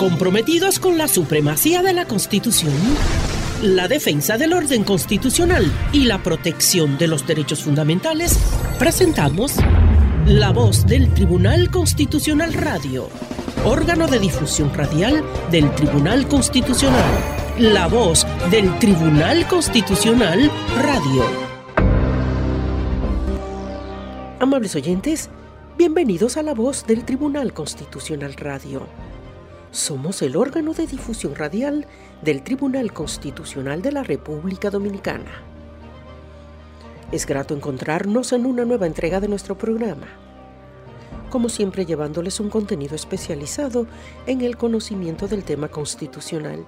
Comprometidos con la supremacía de la Constitución, la defensa del orden constitucional y la protección de los derechos fundamentales, presentamos La Voz del Tribunal Constitucional Radio, órgano de difusión radial del Tribunal Constitucional. La Voz del Tribunal Constitucional Radio. Amables oyentes, bienvenidos a La Voz del Tribunal Constitucional Radio. Somos el órgano de difusión radial del Tribunal Constitucional de la República Dominicana. Es grato encontrarnos en una nueva entrega de nuestro programa, como siempre llevándoles un contenido especializado en el conocimiento del tema constitucional,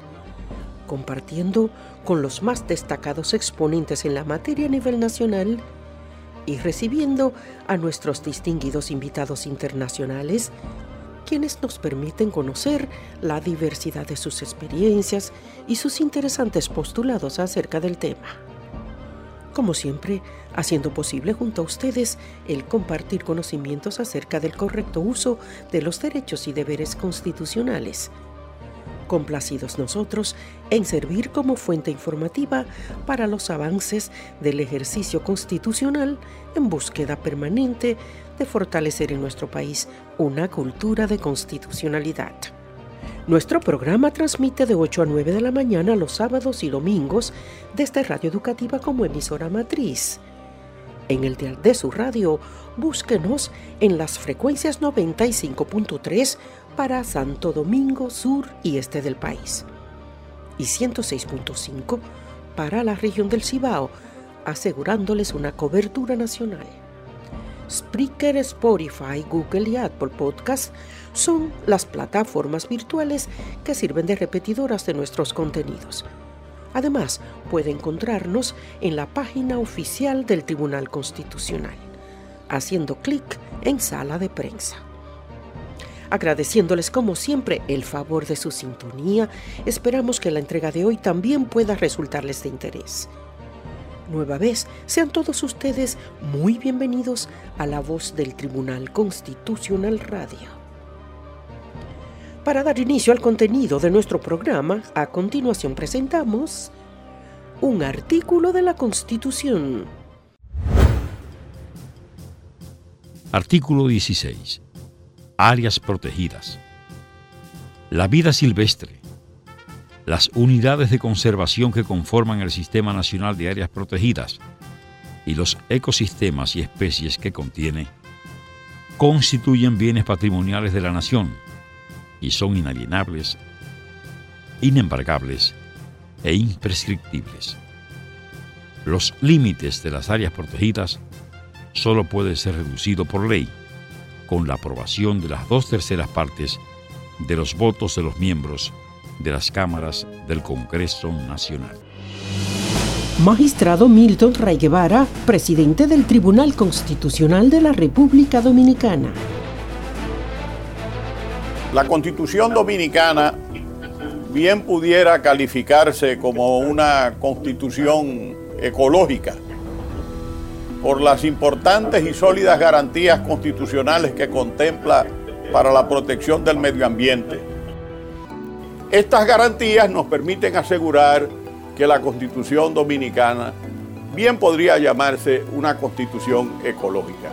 compartiendo con los más destacados exponentes en la materia a nivel nacional y recibiendo a nuestros distinguidos invitados internacionales quienes nos permiten conocer la diversidad de sus experiencias y sus interesantes postulados acerca del tema. Como siempre, haciendo posible junto a ustedes el compartir conocimientos acerca del correcto uso de los derechos y deberes constitucionales. Complacidos nosotros en servir como fuente informativa para los avances del ejercicio constitucional en búsqueda permanente de fortalecer en nuestro país una cultura de constitucionalidad. Nuestro programa transmite de 8 a 9 de la mañana los sábados y domingos desde Radio Educativa como emisora matriz. En el dial de su radio, búsquenos en las frecuencias 95.3 para Santo Domingo Sur y Este del país y 106.5 para la región del Cibao, asegurándoles una cobertura nacional. Spreaker, Spotify, Google y Apple Podcast son las plataformas virtuales que sirven de repetidoras de nuestros contenidos. Además, puede encontrarnos en la página oficial del Tribunal Constitucional, haciendo clic en Sala de Prensa. Agradeciéndoles como siempre el favor de su sintonía, esperamos que la entrega de hoy también pueda resultarles de interés nueva vez, sean todos ustedes muy bienvenidos a la voz del Tribunal Constitucional Radio. Para dar inicio al contenido de nuestro programa, a continuación presentamos un artículo de la Constitución. Artículo 16. Áreas protegidas. La vida silvestre las unidades de conservación que conforman el Sistema Nacional de Áreas Protegidas y los ecosistemas y especies que contiene constituyen bienes patrimoniales de la nación y son inalienables, inembargables e imprescriptibles. Los límites de las áreas protegidas solo pueden ser reducidos por ley, con la aprobación de las dos terceras partes de los votos de los miembros de las cámaras del Congreso Nacional. Magistrado Milton Ray Guevara, presidente del Tribunal Constitucional de la República Dominicana. La Constitución Dominicana bien pudiera calificarse como una constitución ecológica por las importantes y sólidas garantías constitucionales que contempla para la protección del medio ambiente estas garantías nos permiten asegurar que la constitución dominicana bien podría llamarse una constitución ecológica.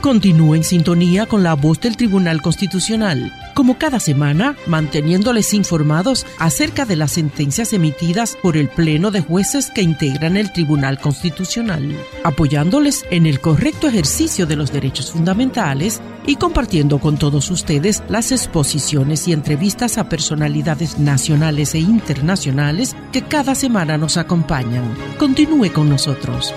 Continúe en sintonía con la voz del Tribunal Constitucional, como cada semana, manteniéndoles informados acerca de las sentencias emitidas por el Pleno de Jueces que integran el Tribunal Constitucional, apoyándoles en el correcto ejercicio de los derechos fundamentales y compartiendo con todos ustedes las exposiciones y entrevistas a personalidades nacionales e internacionales que cada semana nos acompañan. Continúe con nosotros.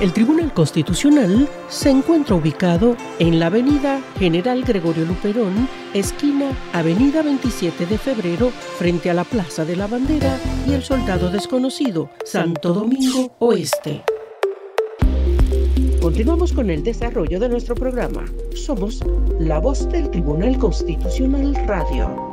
El Tribunal Constitucional se encuentra ubicado en la Avenida General Gregorio Luperón, esquina Avenida 27 de Febrero, frente a la Plaza de la Bandera y el Soldado Desconocido, Santo Domingo Oeste. Continuamos con el desarrollo de nuestro programa. Somos la voz del Tribunal Constitucional Radio.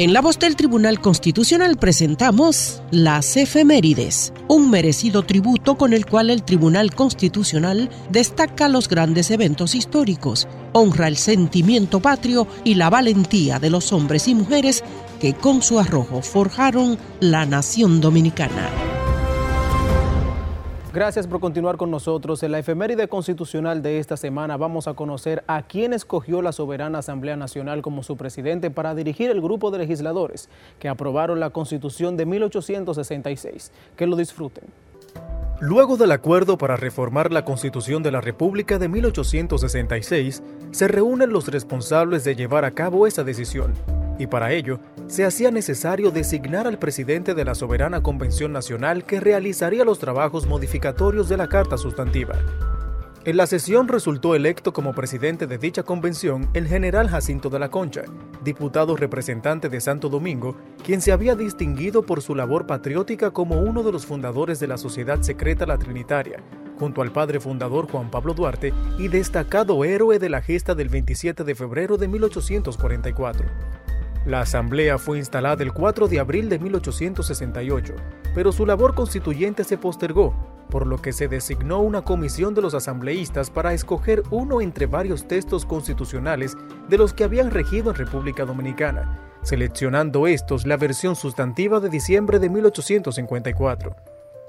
En la voz del Tribunal Constitucional presentamos las efemérides, un merecido tributo con el cual el Tribunal Constitucional destaca los grandes eventos históricos, honra el sentimiento patrio y la valentía de los hombres y mujeres que con su arrojo forjaron la nación dominicana. Gracias por continuar con nosotros. En la efeméride constitucional de esta semana vamos a conocer a quién escogió la Soberana Asamblea Nacional como su presidente para dirigir el grupo de legisladores que aprobaron la Constitución de 1866. Que lo disfruten. Luego del acuerdo para reformar la Constitución de la República de 1866, se reúnen los responsables de llevar a cabo esa decisión y para ello se hacía necesario designar al presidente de la Soberana Convención Nacional que realizaría los trabajos modificatorios de la Carta Sustantiva. En la sesión resultó electo como presidente de dicha convención el general Jacinto de la Concha, diputado representante de Santo Domingo, quien se había distinguido por su labor patriótica como uno de los fundadores de la Sociedad Secreta La Trinitaria, junto al padre fundador Juan Pablo Duarte y destacado héroe de la gesta del 27 de febrero de 1844. La asamblea fue instalada el 4 de abril de 1868, pero su labor constituyente se postergó, por lo que se designó una comisión de los asambleístas para escoger uno entre varios textos constitucionales de los que habían regido en República Dominicana, seleccionando estos la versión sustantiva de diciembre de 1854.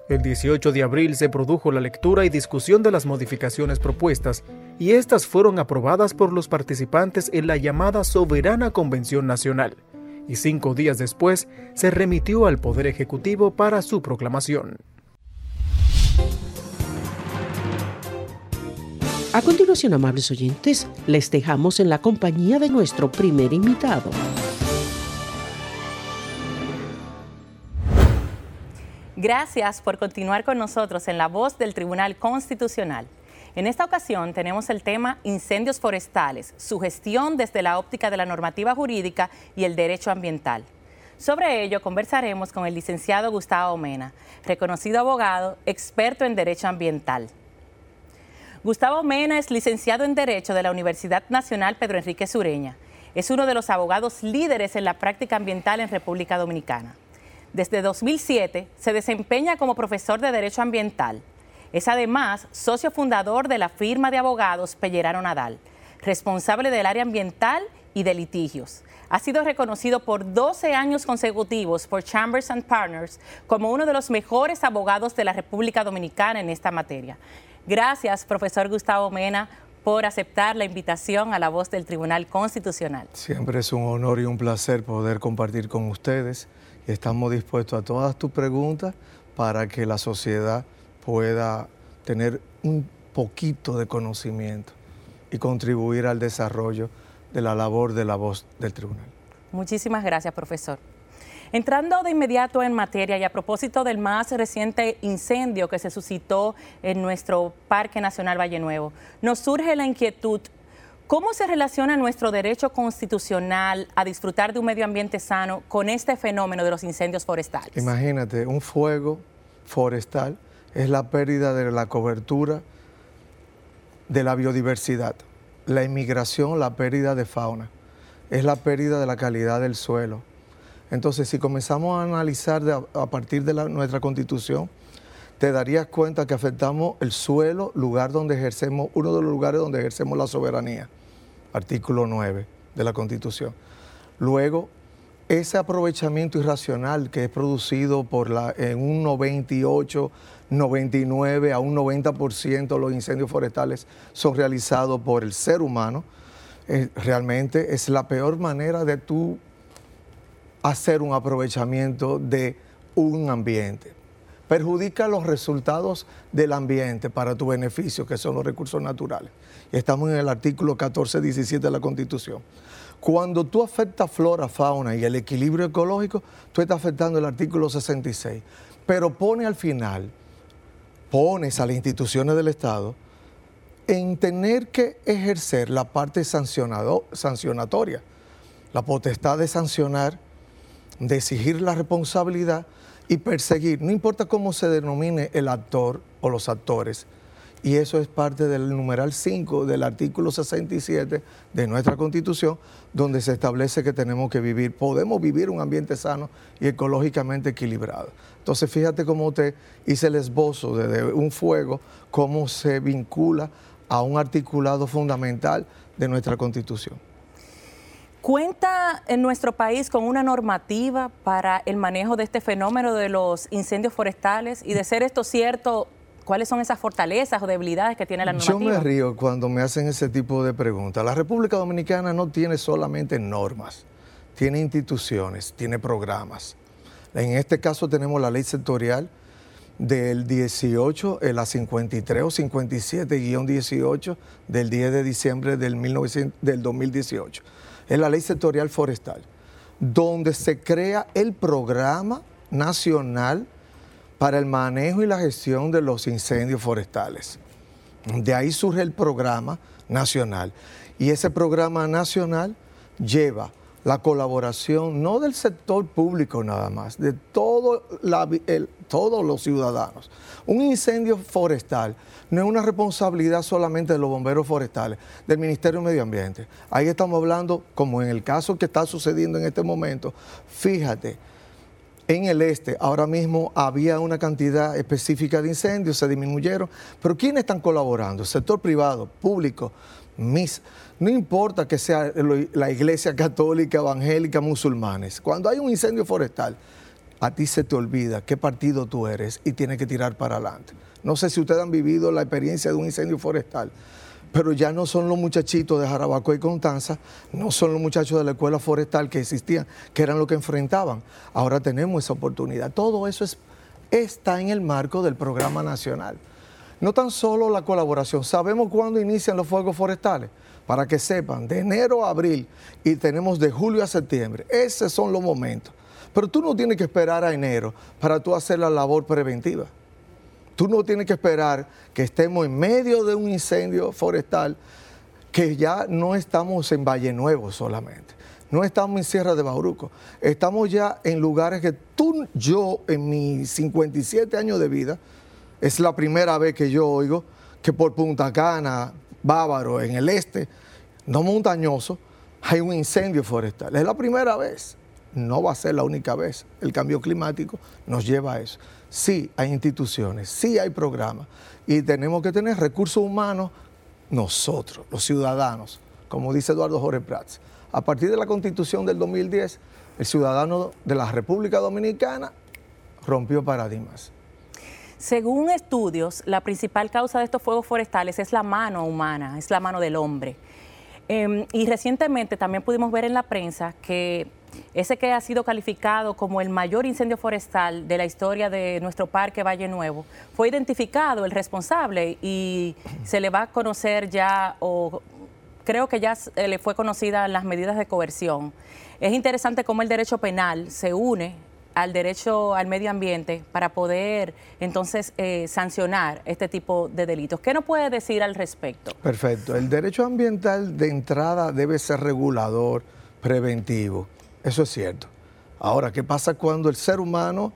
El 18 de abril se produjo la lectura y discusión de las modificaciones propuestas y estas fueron aprobadas por los participantes en la llamada Soberana Convención Nacional, y cinco días después se remitió al Poder Ejecutivo para su proclamación. A continuación, amables oyentes, les dejamos en la compañía de nuestro primer invitado. Gracias por continuar con nosotros en la voz del Tribunal Constitucional. En esta ocasión tenemos el tema incendios forestales, su gestión desde la óptica de la normativa jurídica y el derecho ambiental. Sobre ello conversaremos con el licenciado Gustavo Mena, reconocido abogado, experto en derecho ambiental. Gustavo Mena es licenciado en Derecho de la Universidad Nacional Pedro Enrique Sureña. Es uno de los abogados líderes en la práctica ambiental en República Dominicana. Desde 2007 se desempeña como profesor de Derecho Ambiental. Es además socio fundador de la firma de abogados Pellerano Nadal, responsable del área ambiental y de litigios. Ha sido reconocido por 12 años consecutivos por Chambers and Partners como uno de los mejores abogados de la República Dominicana en esta materia. Gracias, profesor Gustavo Mena, por aceptar la invitación a la voz del Tribunal Constitucional. Siempre es un honor y un placer poder compartir con ustedes Estamos dispuestos a todas tus preguntas para que la sociedad pueda tener un poquito de conocimiento y contribuir al desarrollo de la labor de la voz del tribunal. Muchísimas gracias, profesor. Entrando de inmediato en materia y a propósito del más reciente incendio que se suscitó en nuestro Parque Nacional Valle Nuevo, nos surge la inquietud ¿Cómo se relaciona nuestro derecho constitucional a disfrutar de un medio ambiente sano con este fenómeno de los incendios forestales? Imagínate, un fuego forestal es la pérdida de la cobertura de la biodiversidad, la inmigración, la pérdida de fauna, es la pérdida de la calidad del suelo. Entonces, si comenzamos a analizar a partir de nuestra constitución, te darías cuenta que afectamos el suelo, lugar donde ejercemos, uno de los lugares donde ejercemos la soberanía artículo 9 de la Constitución. Luego, ese aprovechamiento irracional que es producido por la, en un 98, 99 a un 90% los incendios forestales son realizados por el ser humano, eh, realmente es la peor manera de tú hacer un aprovechamiento de un ambiente perjudica los resultados del ambiente para tu beneficio, que son los recursos naturales. Y estamos en el artículo 14, 17 de la Constitución. Cuando tú afectas flora, fauna y el equilibrio ecológico, tú estás afectando el artículo 66. Pero pone al final pones a las instituciones del Estado en tener que ejercer la parte sancionatoria, la potestad de sancionar, de exigir la responsabilidad y perseguir, no importa cómo se denomine el actor o los actores. Y eso es parte del numeral 5 del artículo 67 de nuestra Constitución, donde se establece que tenemos que vivir, podemos vivir un ambiente sano y ecológicamente equilibrado. Entonces, fíjate cómo usted hice el esbozo de un fuego, cómo se vincula a un articulado fundamental de nuestra Constitución. ¿Cuenta en nuestro país con una normativa para el manejo de este fenómeno de los incendios forestales? Y de ser esto cierto, ¿cuáles son esas fortalezas o debilidades que tiene la normativa? Yo me río cuando me hacen ese tipo de preguntas. La República Dominicana no tiene solamente normas, tiene instituciones, tiene programas. En este caso tenemos la ley sectorial del 18, la 53 o 57-18 del 10 de diciembre del, 1900, del 2018. Es la ley sectorial forestal, donde se crea el programa nacional para el manejo y la gestión de los incendios forestales. De ahí surge el programa nacional. Y ese programa nacional lleva la colaboración no del sector público nada más, de todo todos los ciudadanos. Un incendio forestal no es una responsabilidad solamente de los bomberos forestales, del Ministerio de Medio Ambiente. Ahí estamos hablando, como en el caso que está sucediendo en este momento, fíjate, en el este ahora mismo había una cantidad específica de incendios, se disminuyeron, pero ¿quiénes están colaborando? Sector privado, público, mis, no importa que sea la iglesia católica, evangélica, musulmanes, cuando hay un incendio forestal, a ti se te olvida qué partido tú eres y tienes que tirar para adelante. No sé si ustedes han vivido la experiencia de un incendio forestal, pero ya no son los muchachitos de Jarabacoa y Contanza, no son los muchachos de la escuela forestal que existían, que eran los que enfrentaban. Ahora tenemos esa oportunidad. Todo eso es, está en el marco del programa nacional. No tan solo la colaboración, sabemos cuándo inician los fuegos forestales, para que sepan, de enero a abril y tenemos de julio a septiembre. Esos son los momentos. Pero tú no tienes que esperar a enero para tú hacer la labor preventiva. Tú no tienes que esperar que estemos en medio de un incendio forestal, que ya no estamos en Valle Nuevo solamente. No estamos en Sierra de Bauruco. Estamos ya en lugares que tú, yo, en mis 57 años de vida, es la primera vez que yo oigo que por Punta Cana, Bávaro, en el este, no montañoso, hay un incendio forestal. Es la primera vez. No va a ser la única vez. El cambio climático nos lleva a eso. Sí hay instituciones, sí hay programas y tenemos que tener recursos humanos nosotros, los ciudadanos, como dice Eduardo Jorge Prats. A partir de la constitución del 2010, el ciudadano de la República Dominicana rompió paradigmas. Según estudios, la principal causa de estos fuegos forestales es la mano humana, es la mano del hombre. Em, y recientemente también pudimos ver en la prensa que ese que ha sido calificado como el mayor incendio forestal de la historia de nuestro parque Valle Nuevo, fue identificado el responsable y se le va a conocer ya, o creo que ya le fue conocida las medidas de coerción. Es interesante cómo el derecho penal se une al derecho al medio ambiente para poder entonces eh, sancionar este tipo de delitos. ¿Qué nos puede decir al respecto? Perfecto. El derecho ambiental de entrada debe ser regulador, preventivo. Eso es cierto. Ahora, ¿qué pasa cuando el ser humano,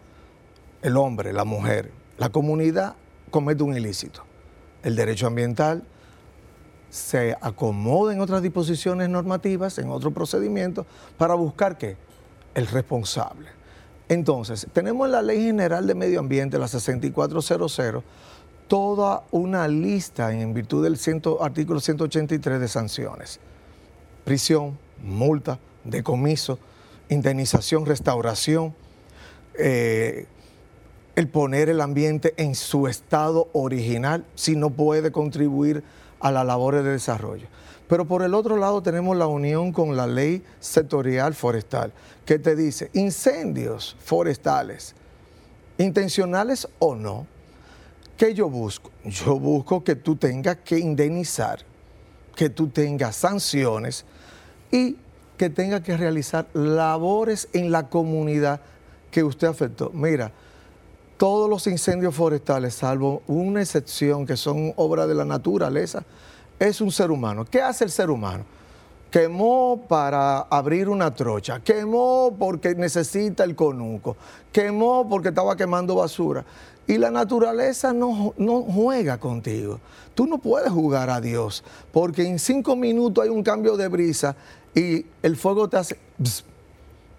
el hombre, la mujer, la comunidad comete un ilícito? El derecho ambiental se acomoda en otras disposiciones normativas, en otros procedimientos, para buscar qué? El responsable. Entonces, tenemos en la Ley General de Medio Ambiente, la 6400, toda una lista en virtud del artículo 183 de sanciones. Prisión, multa, decomiso, indemnización, restauración, eh, el poner el ambiente en su estado original si no puede contribuir a las labores de desarrollo. Pero por el otro lado tenemos la unión con la ley sectorial forestal, que te dice incendios forestales, intencionales o no. ¿Qué yo busco? Yo busco que tú tengas que indemnizar, que tú tengas sanciones y que tengas que realizar labores en la comunidad que usted afectó. Mira, todos los incendios forestales, salvo una excepción que son obra de la naturaleza, es un ser humano. ¿Qué hace el ser humano? Quemó para abrir una trocha, quemó porque necesita el conuco, quemó porque estaba quemando basura. Y la naturaleza no, no, juega contigo. Tú no puedes jugar a Dios, porque en cinco minutos hay un cambio de brisa y el fuego te hace...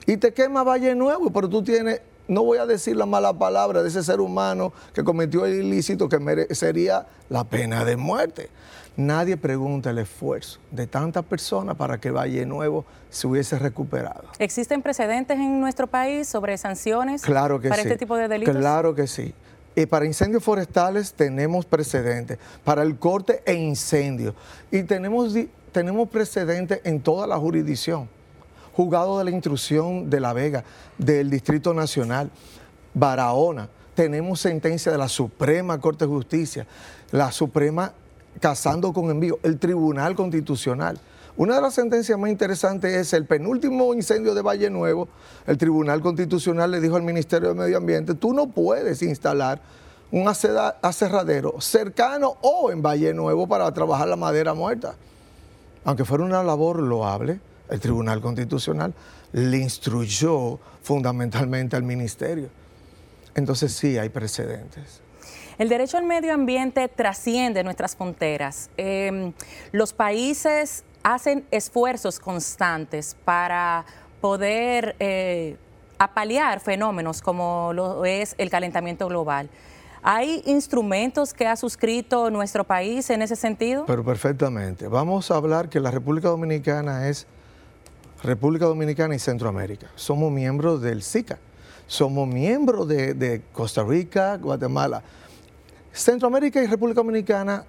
y te quema Valle Nuevo, pero tú tienes no voy a decir la mala palabra de ese ser humano que cometió el ilícito que merecería la pena de muerte. Nadie pregunta el esfuerzo de tantas personas para que Valle Nuevo se hubiese recuperado. ¿Existen precedentes en nuestro país sobre sanciones claro que para este tipo de delitos? Claro que sí. Y para incendios forestales tenemos precedentes, para el corte e incendio. Y tenemos, tenemos precedentes en toda la jurisdicción juzgado de la instrucción de La Vega, del Distrito Nacional, Barahona. Tenemos sentencia de la Suprema Corte de Justicia, la Suprema casando con envío, el Tribunal Constitucional. Una de las sentencias más interesantes es el penúltimo incendio de Valle Nuevo. El Tribunal Constitucional le dijo al Ministerio de Medio Ambiente, tú no puedes instalar un aserradero cercano o en Valle Nuevo para trabajar la madera muerta. Aunque fuera una labor loable, el Tribunal Constitucional le instruyó fundamentalmente al ministerio. Entonces sí hay precedentes. El derecho al medio ambiente trasciende nuestras fronteras. Em, los países hacen esfuerzos constantes para poder eh, apalear fenómenos como lo es el calentamiento global. ¿Hay instrumentos que ha suscrito nuestro país en ese sentido? Pero perfectamente. Vamos a hablar que la República Dominicana es República Dominicana y Centroamérica. Somos miembros del SICA, somos miembros de, Costa Rica, Guatemala. Centroamérica y República Dominicana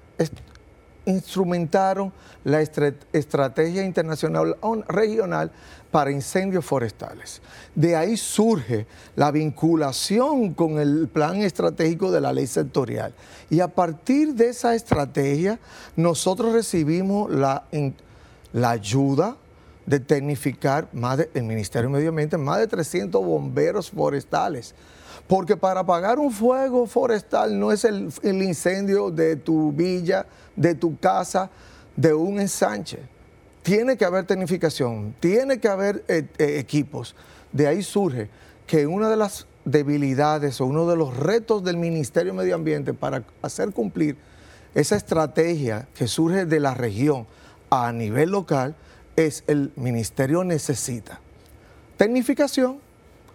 instrumentaron la estrategia internacional regional para incendios forestales. De ahí surge la vinculación con el plan estratégico de la ley sectorial. Y a partir de esa estrategia, nosotros recibimos la, ayuda, de tecnificar más de, el Ministerio de Medio Ambiente más de 300 bomberos forestales. Porque para apagar un fuego forestal no es el, incendio de tu villa, de tu casa, de un ensanche. Tiene que haber tecnificación, tiene que haber eh, eh, equipos. De ahí surge que una de las debilidades o uno de los retos del Ministerio de Medio Ambiente para hacer cumplir esa estrategia que surge de la región a nivel local es el ministerio necesita tecnificación,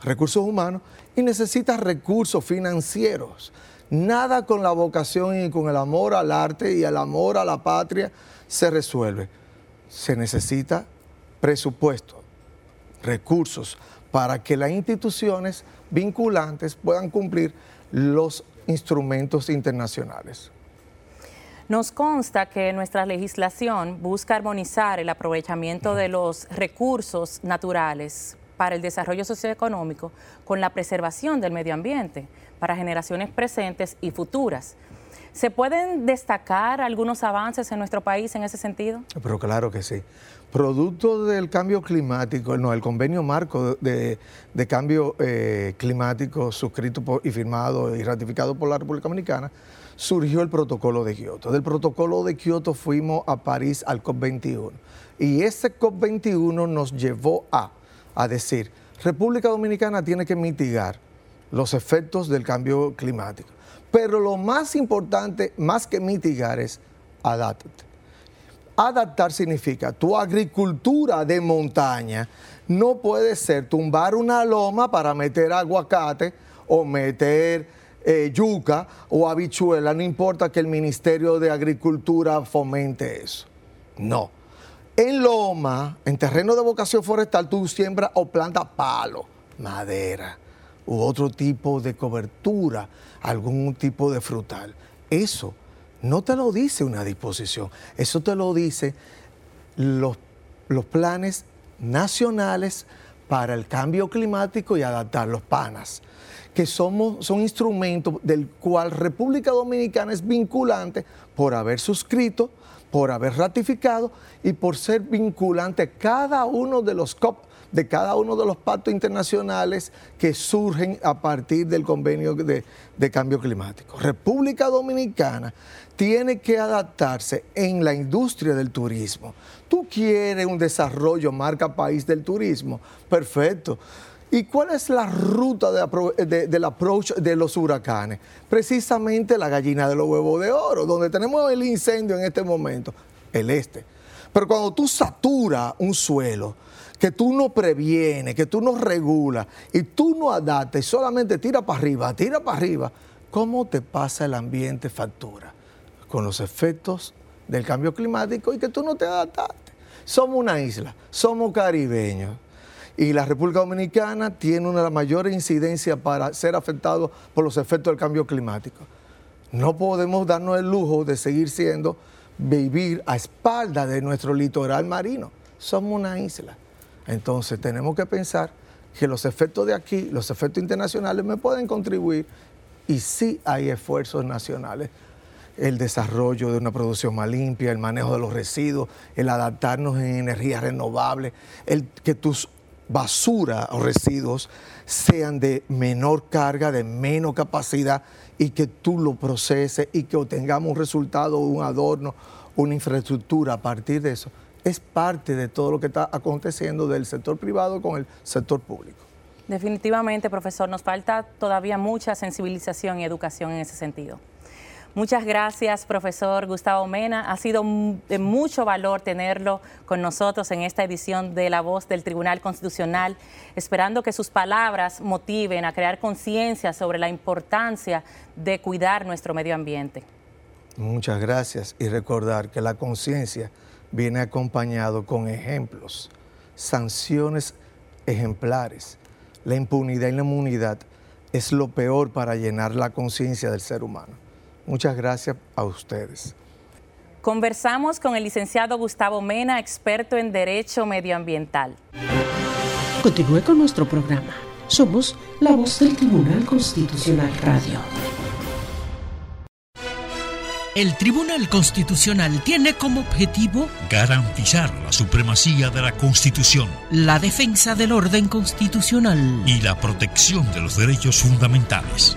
recursos humanos y necesita recursos financieros. Nada con la vocación y con el amor al arte y el amor a la patria se resuelve. Se necesita presupuesto, recursos para que las instituciones vinculantes puedan cumplir los instrumentos internacionales. Nos consta que nuestra legislación busca armonizar el aprovechamiento de los recursos naturales para el desarrollo socioeconómico con la preservación del medio ambiente para generaciones presentes y futuras. ¿Se pueden destacar algunos avances en nuestro país en ese sentido? Pero claro que sí. Producto del cambio climático, no, el convenio marco de, cambio eh, climático suscrito y firmado y ratificado por la República Dominicana, surgió el protocolo de Kioto. Del protocolo de Kioto fuimos a París al COP21. Y ese COP21 nos llevó a, a decir, República Dominicana tiene que mitigar los efectos del cambio climático. Pero lo más importante, más que mitigar, es adaptarte. Adaptar significa tu agricultura de montaña no puede ser tumbar una loma para meter aguacate o meter eh, yuca o habichuela, no importa que el Ministerio de Agricultura fomente eso. No. En loma, en terreno de vocación forestal, tú siembras o plantas palo, madera u otro tipo de cobertura, algún tipo de frutal. Eso no te lo dice una disposición, eso te lo dice los, los planes nacionales para el cambio climático y adaptar los panas que somos, son instrumentos del cual República Dominicana es vinculante por haber suscrito, por haber ratificado y por ser vinculante cada uno de los COP de cada uno de los pactos internacionales que surgen a partir del convenio de, cambio climático. República Dominicana tiene que adaptarse en la industria del turismo. Tú quieres un desarrollo marca país del turismo, perfecto. ¿Y cuál es la ruta de, del approach de los huracanes? Precisamente la gallina de los huevos de oro, donde tenemos el incendio en este momento, el este. Pero cuando tú saturas un suelo, que tú no previenes, que tú no regulas y tú no adaptas solamente tira para arriba, tira para arriba, ¿cómo te pasa el ambiente factura? Con los efectos del cambio climático y que tú no te adaptaste. Somos una isla, somos caribeños y la República Dominicana tiene una de las mayores incidencias para ser afectado por los efectos del cambio climático. No podemos darnos el lujo de seguir siendo, vivir a espaldas de nuestro litoral marino. Somos una isla. Entonces tenemos que pensar que los efectos de aquí, los efectos internacionales me pueden contribuir y sí hay esfuerzos nacionales. El desarrollo de una producción más limpia, el manejo de los residuos, el adaptarnos en energías renovables, el que tus basura o residuos sean de menor carga, de menos capacidad y que tú lo proceses y que obtengamos un resultado, un adorno, una infraestructura a partir de eso, es parte de todo lo que está aconteciendo del sector privado con el sector público. Definitivamente, profesor, nos falta todavía mucha sensibilización y educación en ese sentido. Muchas gracias, profesor Gustavo Mena. Ha sido de mucho valor tenerlo con nosotros en esta edición de La Voz del Tribunal Constitucional, esperando que sus palabras motiven a crear conciencia sobre la importancia de cuidar nuestro medio ambiente. Muchas gracias y recordar que la conciencia viene acompañado con ejemplos, sanciones ejemplares. La impunidad y la inmunidad es lo peor para llenar la conciencia del ser humano. Muchas gracias a ustedes. Conversamos con el licenciado Gustavo Mena, experto en Derecho Medioambiental. Continúe con nuestro programa. Somos la voz del Tribunal Constitucional Radio. El Tribunal Constitucional tiene como objetivo garantizar la supremacía de la Constitución, la defensa del orden constitucional y la protección de los derechos fundamentales.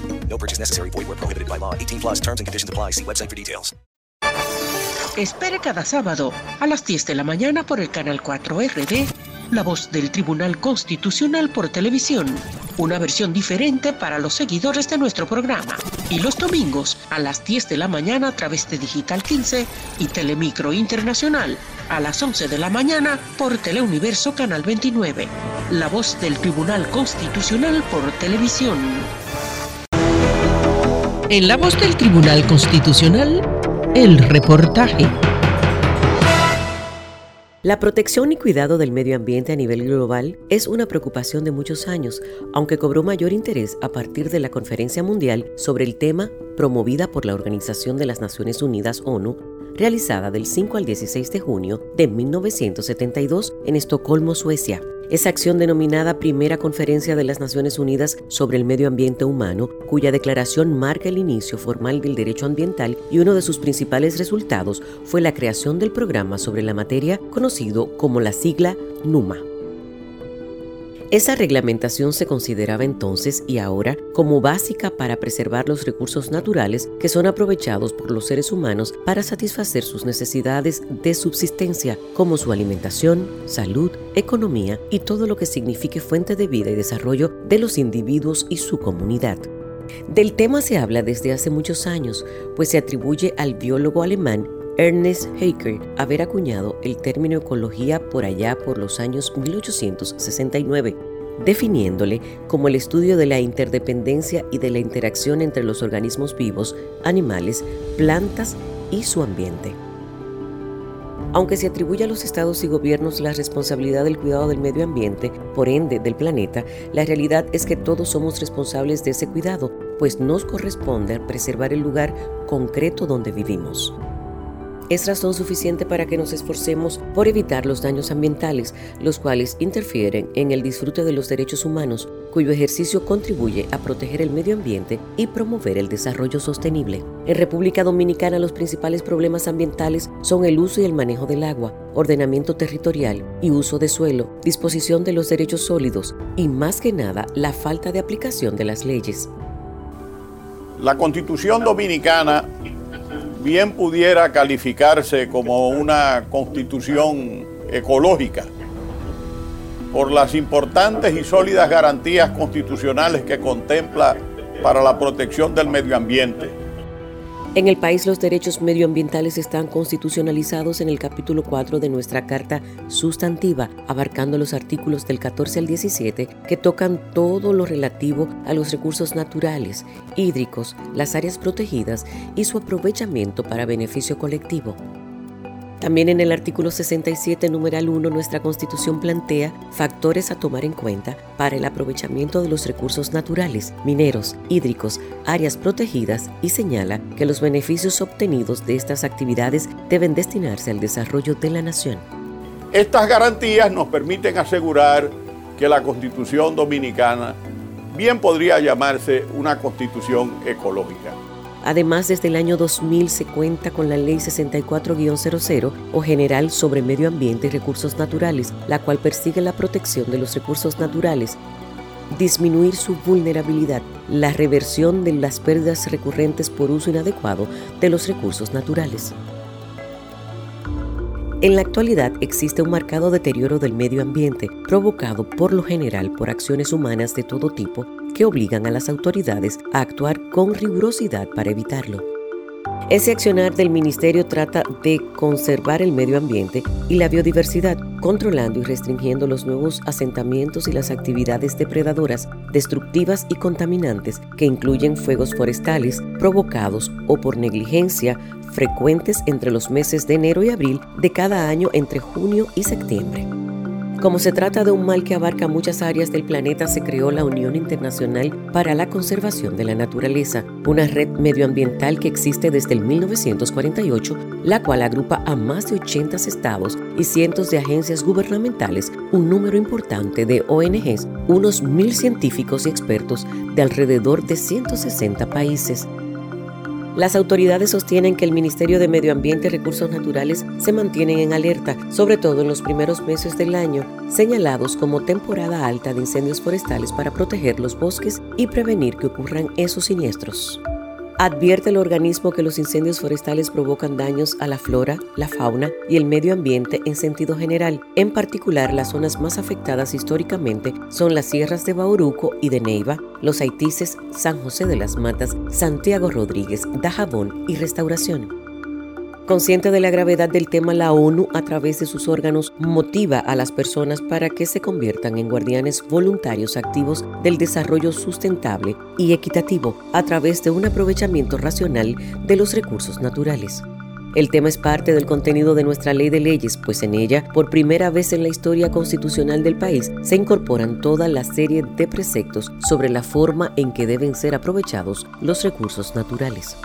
No purchase necessary. Void where prohibited by law. 18 plus terms and conditions apply. See website for details. Espere cada sábado a las 10 de la mañana por el canal 4 RD, La Voz del Tribunal Constitucional por televisión. Una versión diferente para los seguidores de nuestro programa. Y los domingos a las 10 de la mañana a través de Digital 15 y Telemicro Internacional a las 11 de la mañana por Teleuniverso Canal 29. La Voz del Tribunal Constitucional por televisión. En la voz del Tribunal Constitucional, el reportaje. La protección y cuidado del medio ambiente a nivel global es una preocupación de muchos años, aunque cobró mayor interés a partir de la Conferencia Mundial sobre el tema promovida por la Organización de las Naciones Unidas ONU, realizada del 5 al 16 de junio de 1972 en Estocolmo, Suecia. Esa acción denominada Primera Conferencia de las Naciones Unidas sobre el Medio Ambiente Humano, cuya declaración marca el inicio formal del derecho ambiental y uno de sus principales resultados fue la creación del programa sobre la materia conocido como la sigla NUMA. Esa reglamentación se consideraba entonces y ahora como básica para preservar los recursos naturales que son aprovechados por los seres humanos para satisfacer sus necesidades de subsistencia, como su alimentación, salud, economía y todo lo que signifique fuente de vida y desarrollo de los individuos y su comunidad. Del tema se habla desde hace muchos años, pues se atribuye al biólogo alemán Ernest Haeckel haber acuñado el término ecología por allá por los años 1869, definiéndole como el estudio de la interdependencia y de la interacción entre los organismos vivos, animales, plantas y su ambiente. Aunque se atribuye a los estados y gobiernos la responsabilidad del cuidado del medio ambiente, por ende del planeta, la realidad es que todos somos responsables de ese cuidado, pues nos corresponde preservar el lugar concreto donde vivimos es razón suficiente para que nos esforcemos por evitar los daños ambientales, los cuales interfieren en el disfrute de los derechos humanos, cuyo ejercicio contribuye a proteger el medio ambiente y promover el desarrollo sostenible. En República Dominicana los principales problemas ambientales son el uso y el manejo del agua, ordenamiento territorial y uso de suelo, disposición de los derechos sólidos y más que nada la falta de aplicación de las leyes. La Constitución Dominicana bien pudiera calificarse como una constitución ecológica por las importantes y sólidas garantías constitucionales que contempla para la protección del medio ambiente en el país los derechos medioambientales están constitucionalizados en el capítulo 4 de nuestra Carta Sustantiva, abarcando los artículos del 14 al 17 que tocan todo lo relativo a los recursos naturales, hídricos, las áreas protegidas y su aprovechamiento para beneficio colectivo. También en el artículo 67, numeral 1, nuestra Constitución plantea factores a tomar en cuenta para el aprovechamiento de los recursos naturales, mineros, hídricos, áreas protegidas y señala que los beneficios obtenidos de estas actividades deben destinarse al desarrollo de la nación. Estas garantías nos permiten asegurar que la Constitución dominicana bien podría llamarse una constitución ecológica. Además, desde el año 2000 se cuenta con la Ley 64-00 o General sobre Medio Ambiente y Recursos Naturales, la cual persigue la protección de los recursos naturales, disminuir su vulnerabilidad, la reversión de las pérdidas recurrentes por uso inadecuado de los recursos naturales. En la actualidad existe un marcado deterioro del medio ambiente provocado por lo general por acciones humanas de todo tipo que obligan a las autoridades a actuar con rigurosidad para evitarlo. Ese accionar del ministerio trata de conservar el medio ambiente y la biodiversidad, controlando y restringiendo los nuevos asentamientos y las actividades depredadoras, destructivas y contaminantes que incluyen fuegos forestales provocados o por negligencia frecuentes entre los meses de enero y abril de cada año entre junio y septiembre. Como se trata de un mal que abarca muchas áreas del planeta, se creó la Unión Internacional para la Conservación de la Naturaleza, una red medioambiental que existe desde el 1948, la cual agrupa a más de 80 estados y cientos de agencias gubernamentales, un número importante de ONGs, unos mil científicos y expertos de alrededor de 160 países. Las autoridades sostienen que el Ministerio de Medio Ambiente y Recursos Naturales se mantienen en alerta, sobre todo en los primeros meses del año, señalados como temporada alta de incendios forestales para proteger los bosques y prevenir que ocurran esos siniestros. Advierte el organismo que los incendios forestales provocan daños a la flora, la fauna y el medio ambiente en sentido general. En particular, las zonas más afectadas históricamente son las sierras de Bauruco y de Neiva, los Haitises, San José de las Matas, Santiago Rodríguez, Dajabón y Restauración. Consciente de la gravedad del tema, la ONU, a través de sus órganos, motiva a las personas para que se conviertan en guardianes voluntarios activos del desarrollo sustentable y equitativo a través de un aprovechamiento racional de los recursos naturales. El tema es parte del contenido de nuestra ley de leyes, pues en ella, por primera vez en la historia constitucional del país, se incorporan toda la serie de preceptos sobre la forma en que deben ser aprovechados los recursos naturales.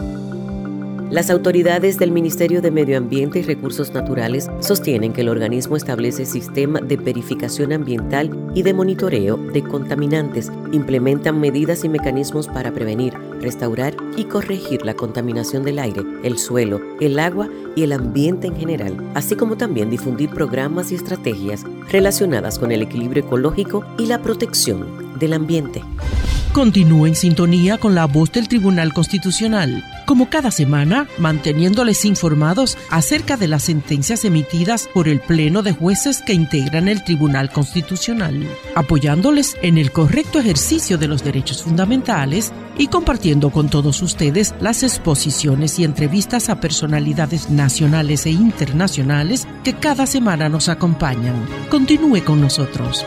Las autoridades del Ministerio de Medio Ambiente y Recursos Naturales sostienen que el organismo establece sistema de verificación ambiental y de monitoreo de contaminantes, implementan medidas y mecanismos para prevenir, restaurar y corregir la contaminación del aire, el suelo, el agua y el ambiente en general, así como también difundir programas y estrategias relacionadas con el equilibrio ecológico y la protección del ambiente. Continúe en sintonía con la voz del Tribunal Constitucional, como cada semana, manteniéndoles informados acerca de las sentencias emitidas por el Pleno de Jueces que integran el Tribunal Constitucional, apoyándoles en el correcto ejercicio de los derechos fundamentales y compartiendo con todos ustedes las exposiciones y entrevistas a personalidades nacionales e internacionales que cada semana nos acompañan. Continúe con nosotros.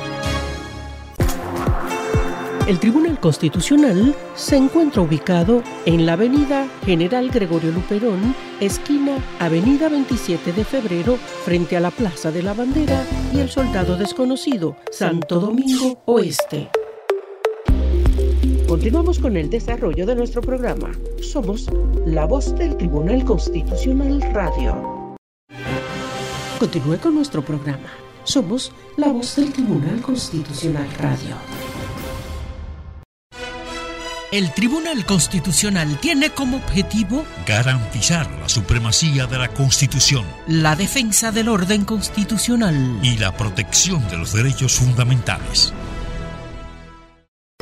El Tribunal Constitucional se encuentra ubicado en la Avenida General Gregorio Luperón, esquina Avenida 27 de Febrero, frente a la Plaza de la Bandera y el Soldado Desconocido, Santo Domingo Oeste. Continuamos con el desarrollo de nuestro programa. Somos la voz del Tribunal Constitucional Radio. Continúe con nuestro programa. Somos la voz del Tribunal Constitucional Radio. El Tribunal Constitucional tiene como objetivo garantizar la supremacía de la Constitución la defensa del orden constitucional y la protección de los derechos fundamentales.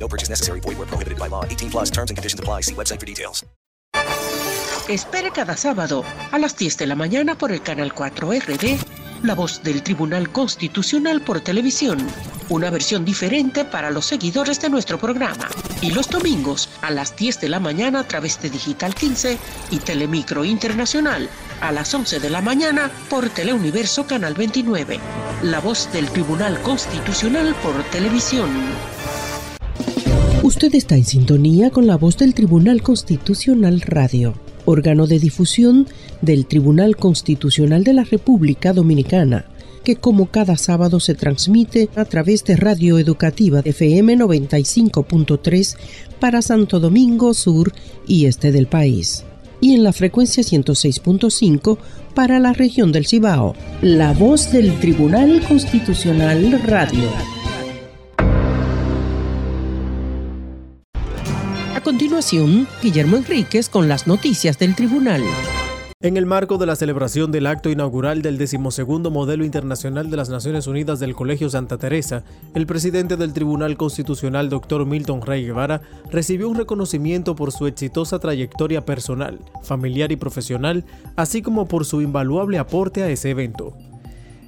No purchase necessary. Void were prohibited by law. 18 plus terms and conditions apply. See website for details. Espere cada sábado a las 10 de la mañana por el canal 4RD, la voz del Tribunal Constitucional por televisión, una versión diferente para los seguidores de nuestro programa. Y los domingos a las 10 de la mañana a través de Digital 15 y Telemicro Internacional a las 11 de la mañana por Teleuniverso Canal 29, la voz del Tribunal Constitucional por televisión. Usted está en sintonía con la voz del Tribunal Constitucional Radio, órgano de difusión del Tribunal Constitucional de la República Dominicana, que como cada sábado se transmite a través de Radio Educativa FM 95.3 para Santo Domingo Sur y este del país, y en la frecuencia 106.5 para la región del Cibao, la voz del Tribunal Constitucional Radio. Guillermo Enríquez con las noticias del tribunal. En el marco de la celebración del acto inaugural del decimosegundo modelo internacional de las Naciones Unidas del Colegio Santa Teresa, el presidente del Tribunal Constitucional, Dr. Milton Rey Guevara, recibió un reconocimiento por su exitosa trayectoria personal, familiar y profesional, así como por su invaluable aporte a ese evento.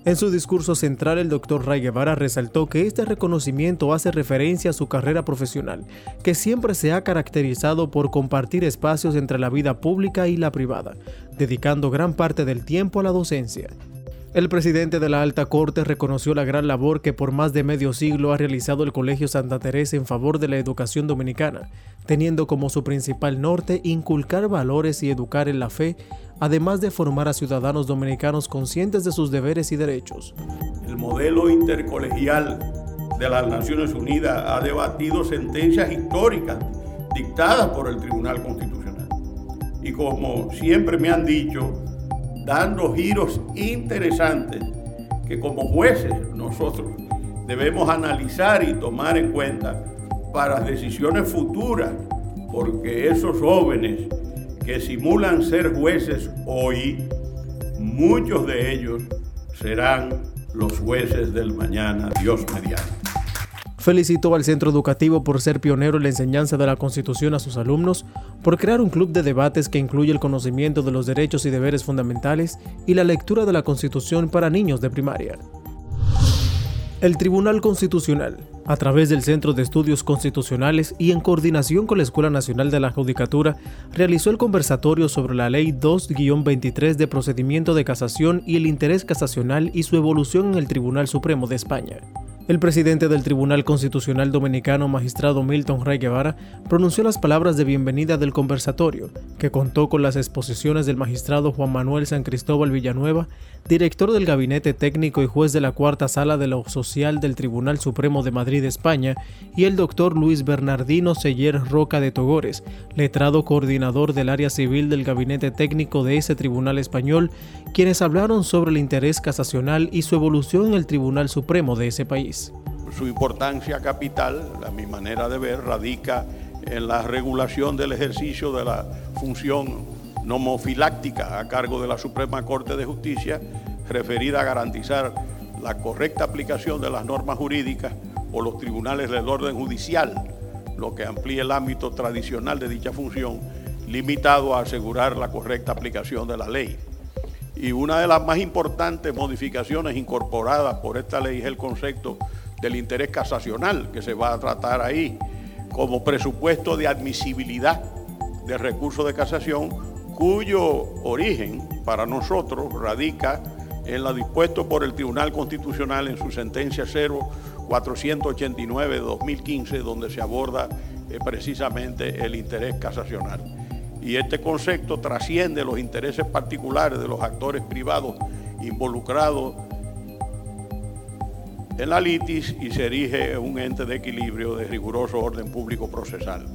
En su discurso central, el doctor Ray Guevara resaltó que este reconocimiento hace referencia a su carrera profesional, que siempre se ha caracterizado por compartir espacios entre la vida pública y la privada, dedicando gran parte del tiempo a la docencia. El presidente de la Alta Corte reconoció la gran labor que por más de medio siglo ha realizado el Colegio Santa Teresa en favor de la educación dominicana, teniendo como su principal norte inculcar valores y educar en la fe, además de formar a ciudadanos dominicanos conscientes de sus deberes y derechos. El modelo intercolegial de las Naciones Unidas ha debatido sentencias históricas dictadas por el Tribunal Constitucional. Y como siempre me han dicho, dando giros interesantes que como jueces nosotros debemos analizar y tomar en cuenta para decisiones futuras, porque esos jóvenes que simulan ser jueces hoy, muchos de ellos serán los jueces del mañana, Dios mediante. Felicitó al centro educativo por ser pionero en la enseñanza de la Constitución a sus alumnos, por crear un club de debates que incluye el conocimiento de los derechos y deberes fundamentales y la lectura de la Constitución para niños de primaria. El Tribunal Constitucional, a través del Centro de Estudios Constitucionales y en coordinación con la Escuela Nacional de la Judicatura, realizó el conversatorio sobre la Ley 2-23 de Procedimiento de Casación y el Interés Casacional y su evolución en el Tribunal Supremo de España. El presidente del Tribunal Constitucional Dominicano, magistrado Milton Ray Guevara, pronunció las palabras de bienvenida del conversatorio, que contó con las exposiciones del magistrado Juan Manuel San Cristóbal Villanueva, director del Gabinete Técnico y juez de la Cuarta Sala de lo Social del Tribunal Supremo de Madrid, España, y el doctor Luis Bernardino Seller Roca de Togores, letrado coordinador del área civil del Gabinete Técnico de ese Tribunal Español, quienes hablaron sobre el interés casacional y su evolución en el Tribunal Supremo de ese país. Su importancia capital, a mi manera de ver, radica en la regulación del ejercicio de la función nomofiláctica a cargo de la Suprema Corte de Justicia, referida a garantizar la correcta aplicación de las normas jurídicas por los tribunales del orden judicial, lo que amplía el ámbito tradicional de dicha función, limitado a asegurar la correcta aplicación de la ley. Y una de las más importantes modificaciones incorporadas por esta ley es el concepto del interés casacional que se va a tratar ahí como presupuesto de admisibilidad de recursos de casación cuyo origen para nosotros radica en lo dispuesto por el Tribunal Constitucional en su sentencia 0489 de 2015, donde se aborda eh, precisamente el interés casacional. Y este concepto trasciende los intereses particulares de los actores privados involucrados en la litis y se erige un ente de equilibrio de riguroso orden público procesal.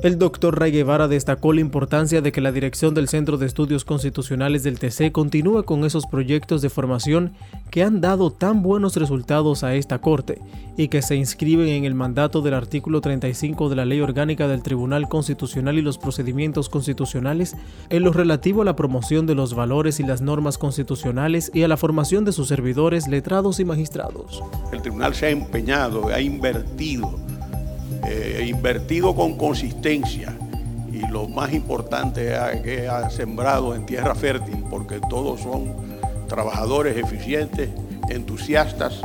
El doctor Ray Guevara destacó la importancia de que la dirección del Centro de Estudios Constitucionales del TC continúe con esos proyectos de formación que han dado tan buenos resultados a esta Corte y que se inscriben en el mandato del artículo 35 de la Ley Orgánica del Tribunal Constitucional y los procedimientos constitucionales en lo relativo a la promoción de los valores y las normas constitucionales y a la formación de sus servidores, letrados y magistrados. El tribunal se ha empeñado, ha invertido eh, invertido con consistencia y lo más importante es que ha sembrado en tierra fértil porque todos son trabajadores eficientes, entusiastas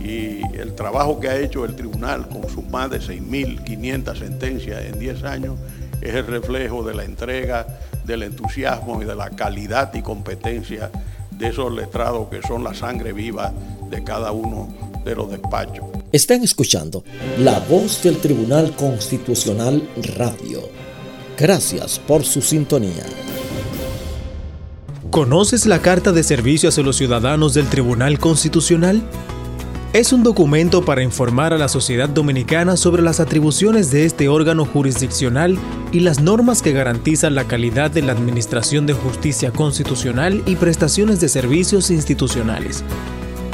y el trabajo que ha hecho el tribunal con sus más de 6.500 sentencias en 10 años es el reflejo de la entrega, del entusiasmo y de la calidad y competencia de esos letrados que son la sangre viva de cada uno de los despachos. Están escuchando La Voz del Tribunal Constitucional Radio. Gracias por su sintonía. ¿Conoces la Carta de Servicio hacia los Ciudadanos del Tribunal Constitucional? Es un documento para informar a la sociedad dominicana sobre las atribuciones de este órgano jurisdiccional y las normas que garantizan la calidad de la administración de justicia constitucional y prestaciones de servicios institucionales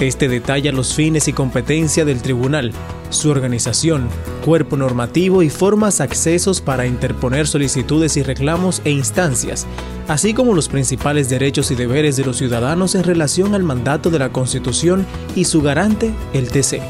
este detalla los fines y competencia del tribunal, su organización, cuerpo normativo y formas accesos para interponer solicitudes y reclamos e instancias, así como los principales derechos y deberes de los ciudadanos en relación al mandato de la Constitución y su garante, el TC.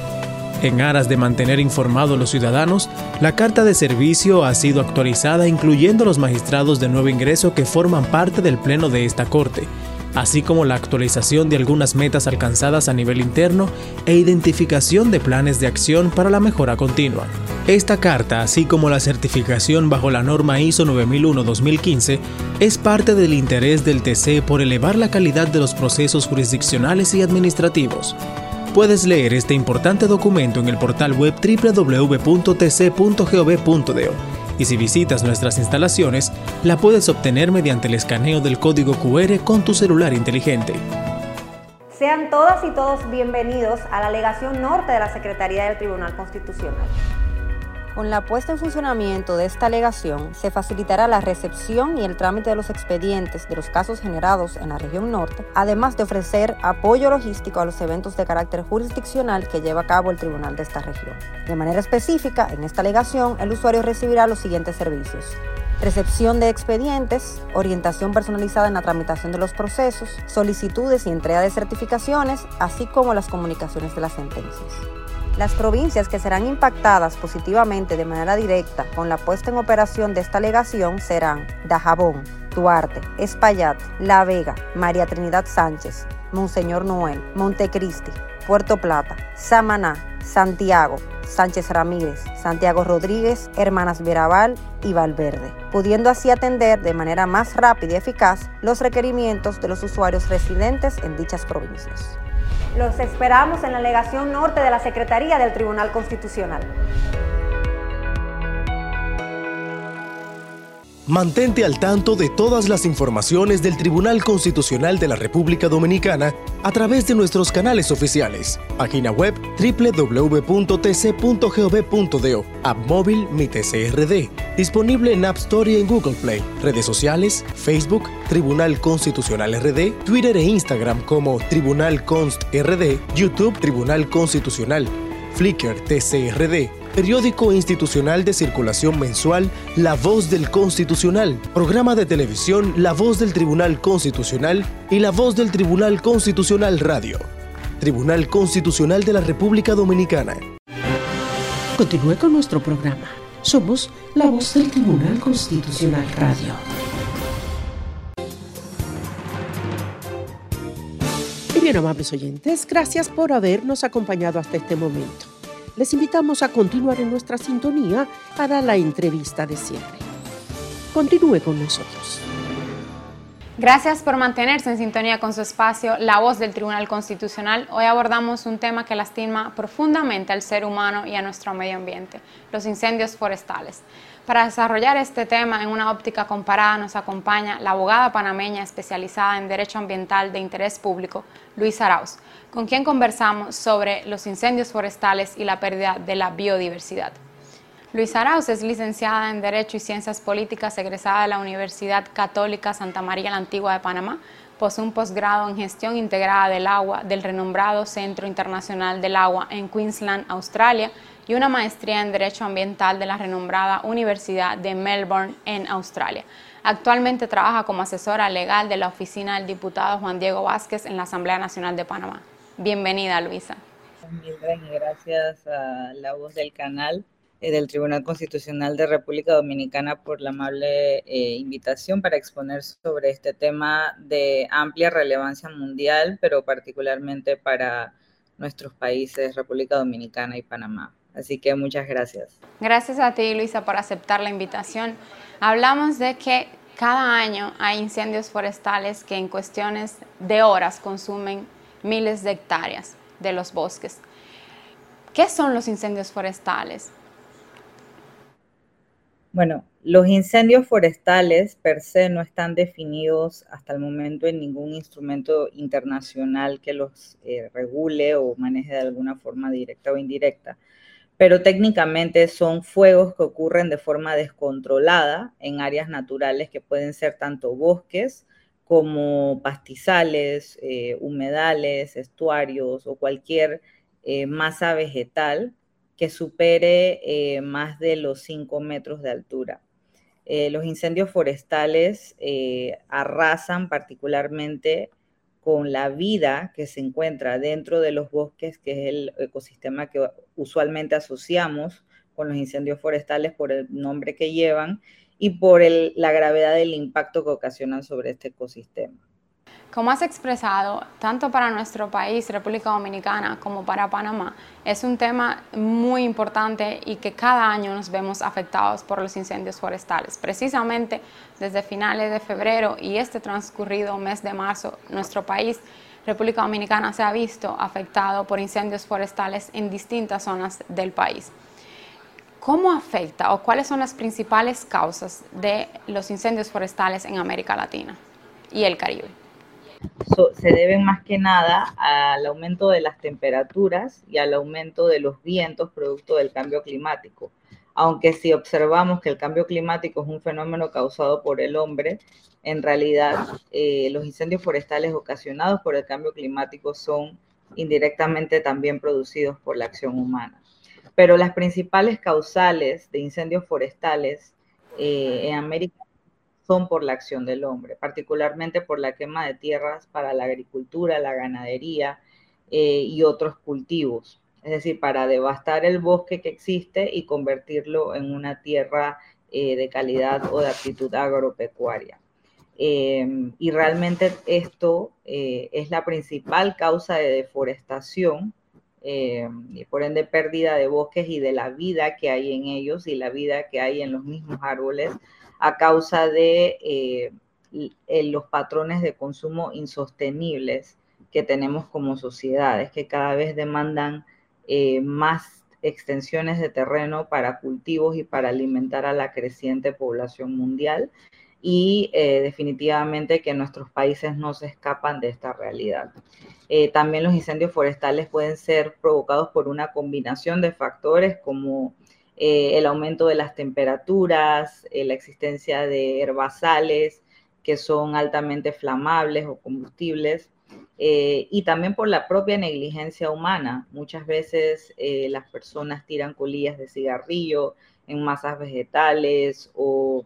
En aras de mantener informados a los ciudadanos, la carta de servicio ha sido actualizada incluyendo los magistrados de nuevo ingreso que forman parte del Pleno de esta Corte, así como la actualización de algunas metas alcanzadas a nivel interno e identificación de planes de acción para la mejora continua. Esta carta, así como la certificación bajo la norma ISO 9001-2015, es parte del interés del TC por elevar la calidad de los procesos jurisdiccionales y administrativos. Puedes leer este importante documento en el portal web www.tc.gov.do y si visitas nuestras instalaciones, la puedes obtener mediante el escaneo del código QR con tu celular inteligente. Sean todas y todos bienvenidos a la alegación norte de la Secretaría del Tribunal Constitucional. Con la puesta en funcionamiento de esta alegación, se facilitará la recepción y el trámite de los expedientes de los casos generados en la región norte, además de ofrecer apoyo logístico a los eventos de carácter jurisdiccional que lleva a cabo el tribunal de esta región. De manera específica, en esta alegación, el usuario recibirá los siguientes servicios recepción de expedientes, orientación personalizada en la tramitación de los procesos, solicitudes y entrega de certificaciones, así como las comunicaciones de las sentencias. Las provincias que serán impactadas positivamente de manera directa con la puesta en operación de esta alegación serán Dajabón, Duarte, Espaillat, La Vega, María Trinidad Sánchez, Monseñor Noel, Montecristi, Puerto Plata, Samaná, Santiago, Sánchez Ramírez, Santiago Rodríguez, Hermanas Mirabal y Valverde, pudiendo así atender de manera más rápida y eficaz los requerimientos de los usuarios residentes en dichas provincias. Los esperamos en la legación norte de la Secretaría del Tribunal Constitucional. Mantente al tanto de todas las informaciones del Tribunal Constitucional de la República Dominicana a través de nuestros canales oficiales. Página web www.tc.gov.do, app móvil Mi TCRD, disponible en App Store y en Google Play, redes sociales, Facebook, Tribunal Constitucional RD, Twitter e Instagram como Tribunal Const RD, YouTube Tribunal Constitucional, Flickr TCRD, periódico institucional de circulación mensual La Voz del Constitucional, programa de televisión La Voz del Tribunal Constitucional y La Voz del Tribunal Constitucional Radio. Tribunal Constitucional de la República Dominicana. Continúe con nuestro programa. Somos La Voz del Tribunal Constitucional Radio. Y bien, amables oyentes, gracias por habernos acompañado hasta este momento les invitamos a continuar en nuestra sintonía para la entrevista de cierre. Continúe con nosotros. Gracias por mantenerse en sintonía con su espacio La Voz del Tribunal Constitucional. Hoy abordamos un tema que lastima profundamente al ser humano y a nuestro medio ambiente, los incendios forestales. Para desarrollar este tema en una óptica comparada nos acompaña la abogada panameña especializada en Derecho Ambiental de Interés Público, Luis Arauz, con quien conversamos sobre los incendios forestales y la pérdida de la biodiversidad. Luis Arauz es licenciada en Derecho y Ciencias Políticas, egresada de la Universidad Católica Santa María la Antigua de Panamá. Posee un posgrado en Gestión Integrada del Agua del renombrado Centro Internacional del Agua en Queensland, Australia, y una maestría en Derecho Ambiental de la renombrada Universidad de Melbourne en Australia. Actualmente trabaja como asesora legal de la oficina del diputado Juan Diego Vázquez en la Asamblea Nacional de Panamá. Bienvenida, Luisa. Mildred, gracias a la voz del canal eh, del Tribunal Constitucional de República Dominicana por la amable eh, invitación para exponer sobre este tema de amplia relevancia mundial, pero particularmente para nuestros países, República Dominicana y Panamá. Así que muchas gracias. Gracias a ti, Luisa, por aceptar la invitación. Hablamos de que cada año hay incendios forestales que en cuestiones de horas consumen miles de hectáreas de los bosques. ¿Qué son los incendios forestales? Bueno, los incendios forestales per se no están definidos hasta el momento en ningún instrumento internacional que los eh, regule o maneje de alguna forma directa o indirecta, pero técnicamente son fuegos que ocurren de forma descontrolada en áreas naturales que pueden ser tanto bosques, como pastizales, eh, humedales, estuarios o cualquier eh, masa vegetal que supere eh, más de los 5 metros de altura. los incendios forestales arrasan particularmente con la vida que se encuentra dentro de los bosques, que es el ecosistema que usualmente asociamos con los incendios forestales por el nombre que llevan, y por la gravedad del impacto que ocasionan sobre este ecosistema. Como has expresado, tanto para nuestro país, República Dominicana, como para Panamá, es un tema muy importante y que cada año nos vemos afectados por los incendios forestales. Precisamente desde finales de febrero y este transcurrido mes de marzo, nuestro país, República Dominicana, se ha visto afectado por incendios forestales en distintas zonas del país. ¿Cómo afecta o cuáles son las principales causas de los incendios forestales en América Latina y el Caribe? Se deben más que nada al aumento de las temperaturas y al aumento de los vientos producto del cambio climático. Aunque si observamos que el cambio climático es un fenómeno causado por el hombre, en realidad eh, los incendios forestales ocasionados por el cambio climático son indirectamente también producidos por la acción humana pero las principales causales de incendios forestales eh, en América son por la acción del hombre, particularmente por la quema de tierras para la agricultura, la ganadería eh, y otros cultivos. Es decir, para devastar el bosque que existe y convertirlo en una tierra eh, de calidad o de aptitud agropecuaria. y realmente esto es la principal causa de deforestación y por ende pérdida de bosques y de la vida que hay en ellos y la vida que hay en los mismos árboles a causa de eh, los patrones de consumo insostenibles que tenemos como sociedades, que cada vez demandan eh, más extensiones de terreno para cultivos y para alimentar a la creciente población mundial y eh, definitivamente que nuestros países no se escapan de esta realidad. también los incendios forestales pueden ser provocados por una combinación de factores como eh, el aumento de las temperaturas, eh, la existencia de herbazales que son altamente flamables o combustibles, eh, y también por la propia negligencia humana. Muchas veces las personas tiran colillas de cigarrillo en masas vegetales o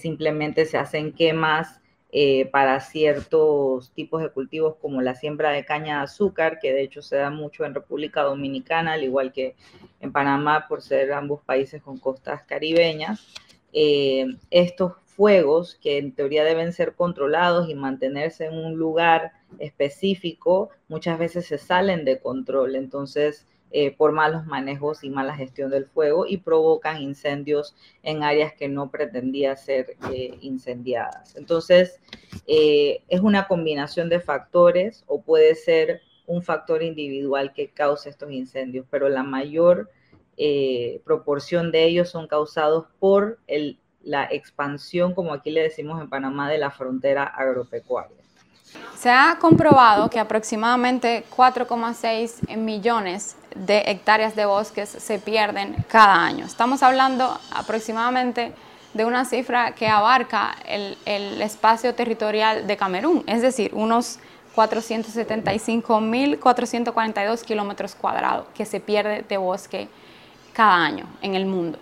simplemente se hacen quemas eh, para ciertos tipos de cultivos como la siembra de caña de azúcar, que de hecho se da mucho en República Dominicana, al igual que en Panamá, por ser ambos países con costas caribeñas. Eh, estos fuegos, que en teoría deben ser controlados y mantenerse en un lugar específico, muchas veces se salen de control. Entonces, eh, por malos manejos y mala gestión del fuego y provocan incendios en áreas que no pretendía ser eh, incendiadas. Entonces, eh, es una combinación de factores o puede ser un factor individual que cause estos incendios, pero la mayor proporción de ellos son causados por la expansión, como aquí le decimos en Panamá, de la frontera agropecuaria. Se ha comprobado que aproximadamente 4,6 millones de hectáreas de bosques se pierden cada año. Estamos hablando aproximadamente de una cifra que abarca el, espacio territorial de Camerún, es decir, unos 475.442 kilómetros cuadrados que se pierde de bosque cada año en el mundo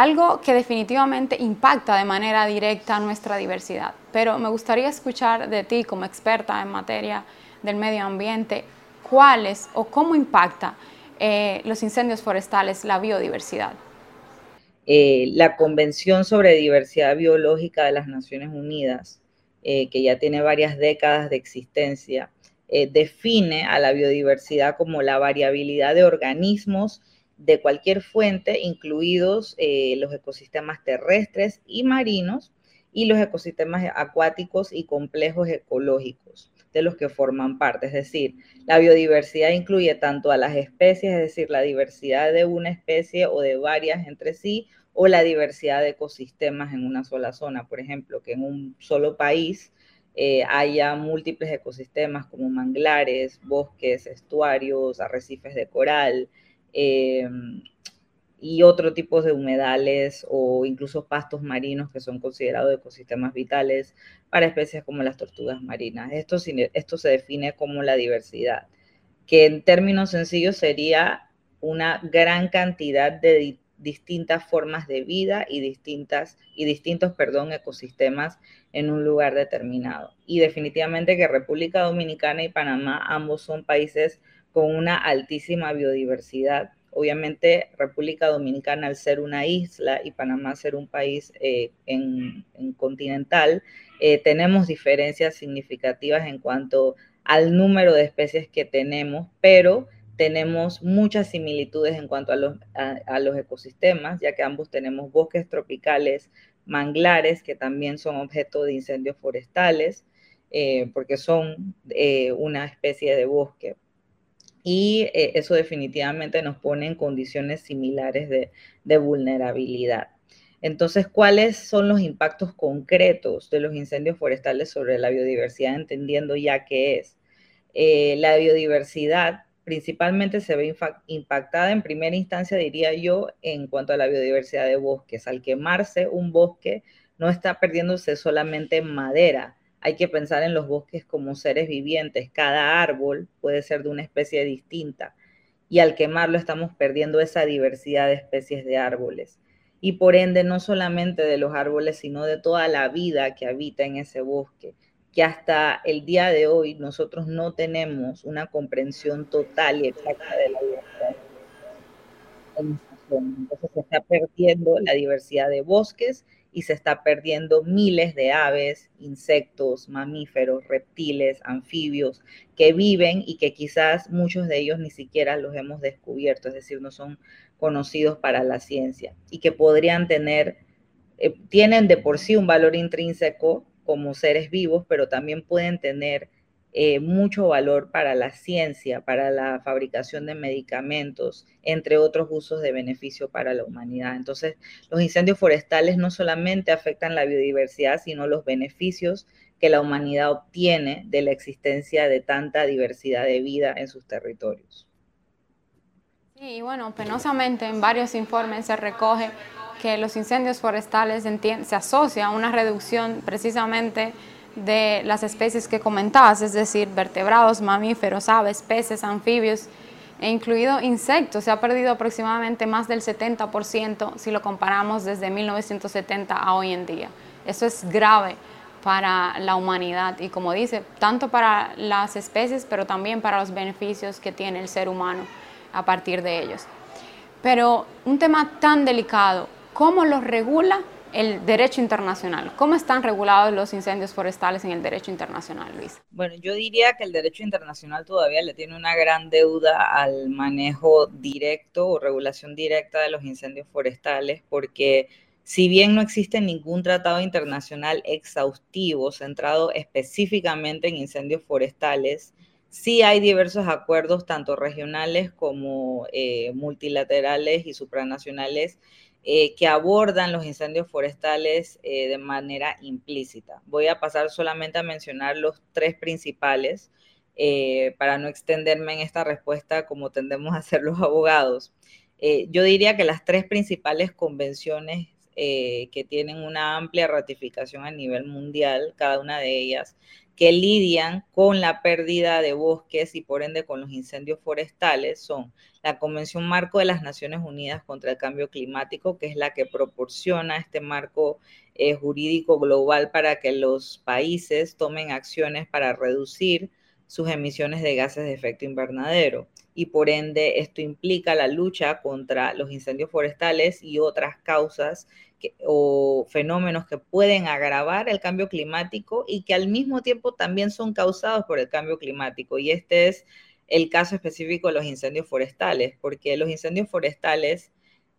algo que definitivamente impacta de manera directa nuestra diversidad. Pero me gustaría escuchar de ti como experta en materia del medio ambiente, cuáles o cómo impacta eh, los incendios forestales la biodiversidad. Eh, la Convención sobre Diversidad Biológica de las Naciones Unidas, eh, que ya tiene varias décadas de existencia, define a la biodiversidad como la variabilidad de organismos de cualquier fuente, incluidos eh, los ecosistemas terrestres y marinos y los ecosistemas acuáticos y complejos ecológicos de los que forman parte. Es decir, la biodiversidad incluye tanto a las especies, es decir, la diversidad de una especie o de varias entre sí, o la diversidad de ecosistemas en una sola zona. Por ejemplo, que en un solo país eh, haya múltiples ecosistemas como manglares, bosques, estuarios, arrecifes de coral, Em, y otro tipo de humedales o incluso pastos marinos que son considerados ecosistemas vitales para especies como las tortugas marinas. Esto, esto se define como la diversidad, que en términos sencillos sería una gran cantidad de distintas formas de vida y, distintas, y distintos perdón, ecosistemas en un lugar determinado. Y definitivamente que República Dominicana y Panamá ambos son países con una altísima biodiversidad. Obviamente, República Dominicana, al ser una isla y Panamá ser un país eh, en, continental, eh, tenemos diferencias significativas en cuanto al número de especies que tenemos, pero tenemos muchas similitudes en cuanto a los, ecosistemas, ya que ambos tenemos bosques tropicales, manglares, que también son objeto de incendios forestales, eh, porque son una especie de bosque y eh, eso definitivamente nos pone en condiciones similares de, vulnerabilidad. Entonces, ¿cuáles son los impactos concretos de los incendios forestales sobre la biodiversidad, entendiendo ya qué es? Eh, la biodiversidad principalmente se ve impactada en primera instancia, diría yo, en cuanto a la biodiversidad de bosques. Al quemarse un bosque, no está perdiéndose solamente madera, hay que pensar en los bosques como seres vivientes. Cada árbol puede ser de una especie distinta y al quemarlo estamos perdiendo esa diversidad de especies de árboles. y por ende no solamente de los árboles, sino de toda la vida que habita en ese bosque, que hasta el día de hoy nosotros no tenemos una comprensión total y exacta de la diversidad. Entonces se está perdiendo la diversidad de bosques y se está perdiendo miles de aves, insectos, mamíferos, reptiles, anfibios que viven y que quizás muchos de ellos ni siquiera los hemos descubierto, es decir, no son conocidos para la ciencia y que podrían tener, eh, tienen de por sí un valor intrínseco como seres vivos, pero también pueden tener eh, mucho valor para la ciencia, para la fabricación de medicamentos, entre otros usos de beneficio para la humanidad. Entonces, los incendios forestales no solamente afectan la biodiversidad, sino los beneficios que la humanidad obtiene de la existencia de tanta diversidad de vida en sus territorios. Sí, y bueno, penosamente en varios informes se recoge que los incendios forestales se asocia a una reducción precisamente de las especies que comentabas, es decir, vertebrados, mamíferos, aves, peces, anfibios, e incluido insectos. Se ha perdido aproximadamente más del 70% si lo comparamos desde 1970 a hoy en día. Eso es grave para la humanidad y como dice, tanto para las especies, pero también para los beneficios que tiene el ser humano a partir de ellos. Pero un tema tan delicado, ¿cómo lo regula el derecho internacional. ¿Cómo están regulados los incendios forestales en el derecho internacional, Luis? Bueno, yo diría que el derecho internacional todavía le tiene una gran deuda al manejo directo o regulación directa de los incendios forestales, porque si bien no existe ningún tratado internacional exhaustivo centrado específicamente en incendios forestales, sí hay diversos acuerdos, tanto regionales como eh, multilaterales y supranacionales, eh, que abordan los incendios forestales eh, de manera implícita. Voy a pasar solamente a mencionar los tres principales eh, para no extenderme en esta respuesta como tendemos a hacer los abogados. yo diría que las tres principales convenciones que tienen una amplia ratificación a nivel mundial, cada una de ellas, que lidian con la pérdida de bosques y por ende con los incendios forestales son la Convención Marco de las Naciones Unidas contra el Cambio Climático, que es la que proporciona este marco eh, jurídico global para que los países tomen acciones para reducir sus emisiones de gases de efecto invernadero. Y por ende, esto implica la lucha contra los incendios forestales y otras causas o fenómenos que pueden agravar el cambio climático y que al mismo tiempo también son causados por el cambio climático. Y este es el caso específico de los incendios forestales, porque los incendios forestales,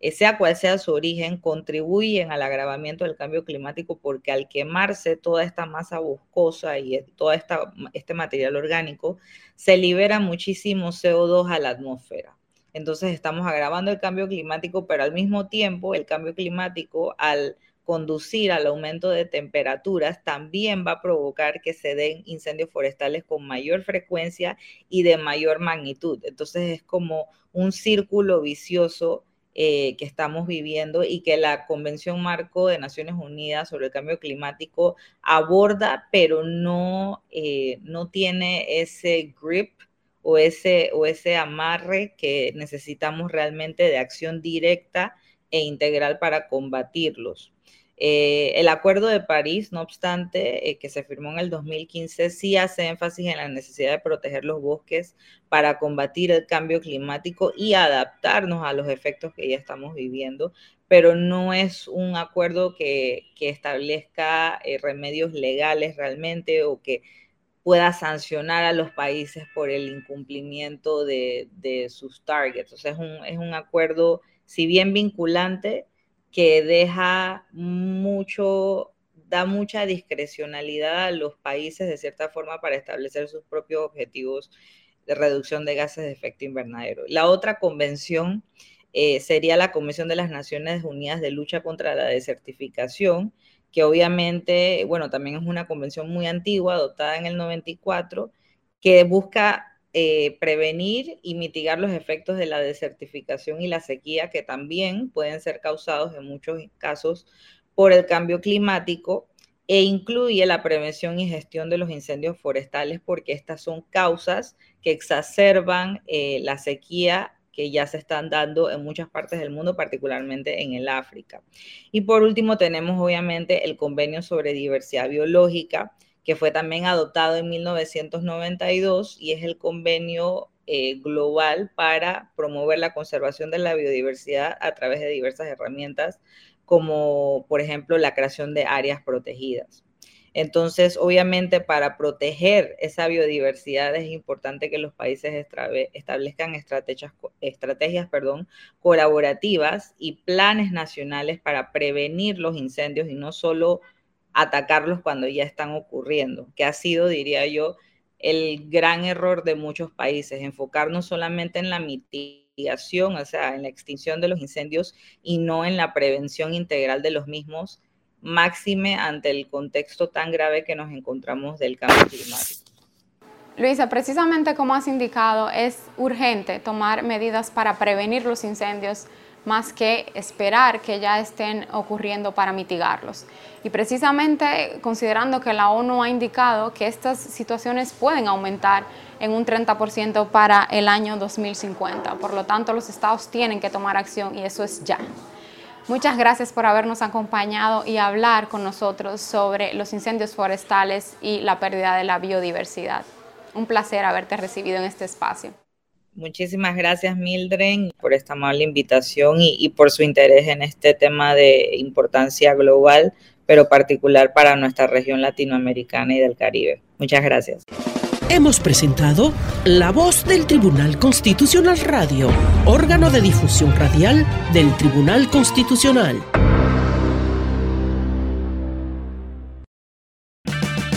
sea cual sea su origen, contribuyen al agravamiento del cambio climático porque al quemarse toda esta masa boscosa y todo este material orgánico, se libera muchísimo CO2 a la atmósfera. Entonces estamos agravando el cambio climático, pero al mismo tiempo el cambio climático al conducir al aumento de temperaturas también va a provocar que se den incendios forestales con mayor frecuencia y de mayor magnitud. Entonces es como un círculo vicioso eh, que estamos viviendo y que la Convención Marco de Naciones Unidas sobre el Cambio Climático aborda, pero no, eh, no tiene ese grip o ese, o ese amarre que necesitamos realmente de acción directa e integral para combatirlos. Eh, el Acuerdo de París, no obstante, eh, que se firmó en el 2015, sí hace énfasis en la necesidad de proteger los bosques para combatir el cambio climático y adaptarnos a los efectos que ya estamos viviendo, pero no es un acuerdo que, establezca eh, remedios legales realmente o que pueda sancionar a los países por el incumplimiento de, sus targets. O sea, es un, es un acuerdo, si bien vinculante, que deja mucho, da mucha discrecionalidad a los países de cierta forma para establecer sus propios objetivos de reducción de gases de efecto invernadero. La otra convención eh, sería la Convención de las Naciones Unidas de Lucha contra la Desertificación, que obviamente, bueno, también es una convención muy antigua, adoptada en el 94, que busca eh, prevenir y mitigar los efectos de la desertificación y la sequía, que también pueden ser causados en muchos casos por el cambio climático, e incluye la prevención y gestión de los incendios forestales, porque estas son causas que exacerban eh, la sequía que ya se están dando en muchas partes del mundo, particularmente en el África. Y por último tenemos obviamente el convenio sobre diversidad biológica, que fue también adoptado en 1992 y es el convenio eh, global para promover la conservación de la biodiversidad a través de diversas herramientas, como por ejemplo la creación de áreas protegidas. Entonces, obviamente, para proteger esa biodiversidad es importante que los países establezcan estrategias, perdón, colaborativas y planes nacionales para prevenir los incendios y no solo atacarlos cuando ya están ocurriendo, que ha sido, diría yo, el gran error de muchos países, enfocarnos solamente en la mitigación, o sea, en la extinción de los incendios y no en la prevención integral de los mismos, máxime ante el contexto tan grave que nos encontramos del cambio climático. Luisa, precisamente como has indicado, es urgente tomar medidas para prevenir los incendios más que esperar que ya estén ocurriendo para mitigarlos. Y precisamente considerando que la ONU ha indicado que estas situaciones pueden aumentar en un 30% para el año 2050. Por lo tanto, los estados tienen que tomar acción y eso es ya. Muchas gracias por habernos acompañado y hablar con nosotros sobre los incendios forestales y la pérdida de la biodiversidad. Un placer haberte recibido en este espacio. Muchísimas gracias, Mildred, por esta amable invitación y, por su interés en este tema de importancia global, pero particular para nuestra región latinoamericana y del Caribe. Muchas gracias. Hemos presentado La Voz del Tribunal Constitucional Radio, órgano de difusión radial del Tribunal Constitucional.